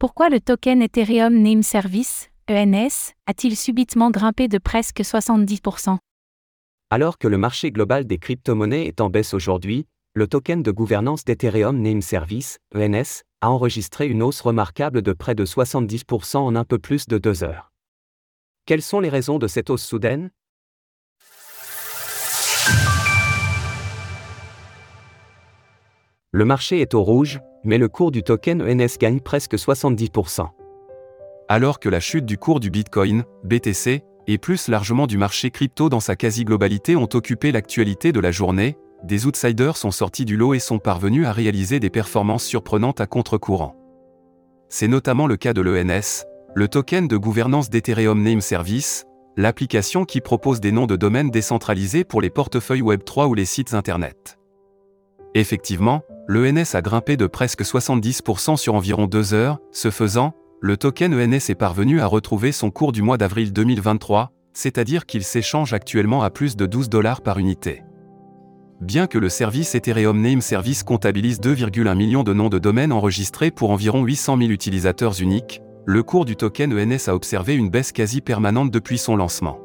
Pourquoi le token Ethereum Name Service, ENS, a-t-il subitement grimpé de presque 70% Alors que le marché global des crypto-monnaies est en baisse aujourd'hui, le token de gouvernance d'Ethereum Name Service, ENS, a enregistré une hausse remarquable de près de 70% en un peu plus de deux heures. Quelles sont les raisons de cette hausse soudaine? Le marché est au rouge, mais le cours du token ENS gagne presque 70%. Alors que la chute du cours du Bitcoin, BTC, et plus largement du marché crypto dans sa quasi-globalité ont occupé l'actualité de la journée, des outsiders sont sortis du lot et sont parvenus à réaliser des performances surprenantes à contre-courant. C'est notamment le cas de l'ENS, le token de gouvernance d'Ethereum Name Service, l'application qui propose des noms de domaines décentralisés pour les portefeuilles Web3 ou les sites Internet. Effectivement, l'ENS a grimpé de presque 70% sur environ deux heures, ce faisant, le token ENS est parvenu à retrouver son cours du mois d'avril 2023, c'est-à-dire qu'il s'échange actuellement à plus de 12 dollars par unité. Bien que le service Ethereum Name Service comptabilise 2,1 millions de noms de domaines enregistrés pour environ 800 000 utilisateurs uniques, le cours du token ENS a observé une baisse quasi permanente depuis son lancement.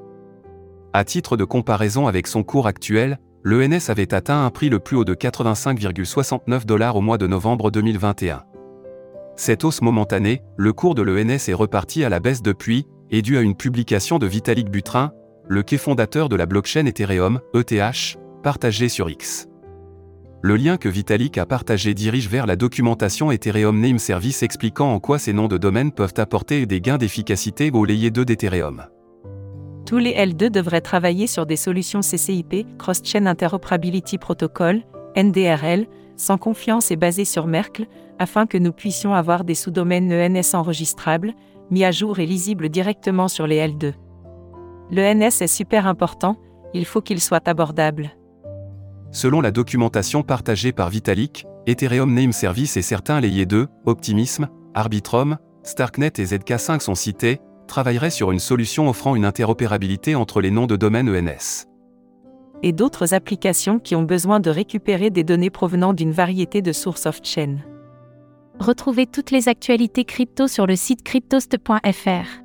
À titre de comparaison avec son cours actuel, l'ENS avait atteint un prix le plus haut de 85,69 dollars au mois de novembre 2021. Cette hausse momentanée, le cours de l'ENS est reparti à la baisse depuis, et dû à une publication de Vitalik Buterin, le quai fondateur de la blockchain Ethereum, ETH, partagé sur X. Le lien que Vitalik a partagé dirige vers la documentation Ethereum Name Service expliquant en quoi ces noms de domaine peuvent apporter des gains d'efficacité au layer 2 d'Ethereum. Tous les L2 devraient travailler sur des solutions CCIP, Cross-Chain Interoperability Protocol, NDRL, sans confiance et basées sur Merkle, afin que nous puissions avoir des sous-domaines ENS enregistrables, mis à jour et lisibles directement sur les L2. L'ENS est super important, il faut qu'il soit abordable. Selon la documentation partagée par Vitalik, Ethereum Name Service et certains layers 2, Optimism, Arbitrum, Starknet et ZK5 sont cités, travaillerait sur une solution offrant une interopérabilité entre les noms de domaine ENS. Et d'autres applications qui ont besoin de récupérer des données provenant d'une variété de sources off-chain. Retrouvez toutes les actualités crypto sur le site cryptost.fr.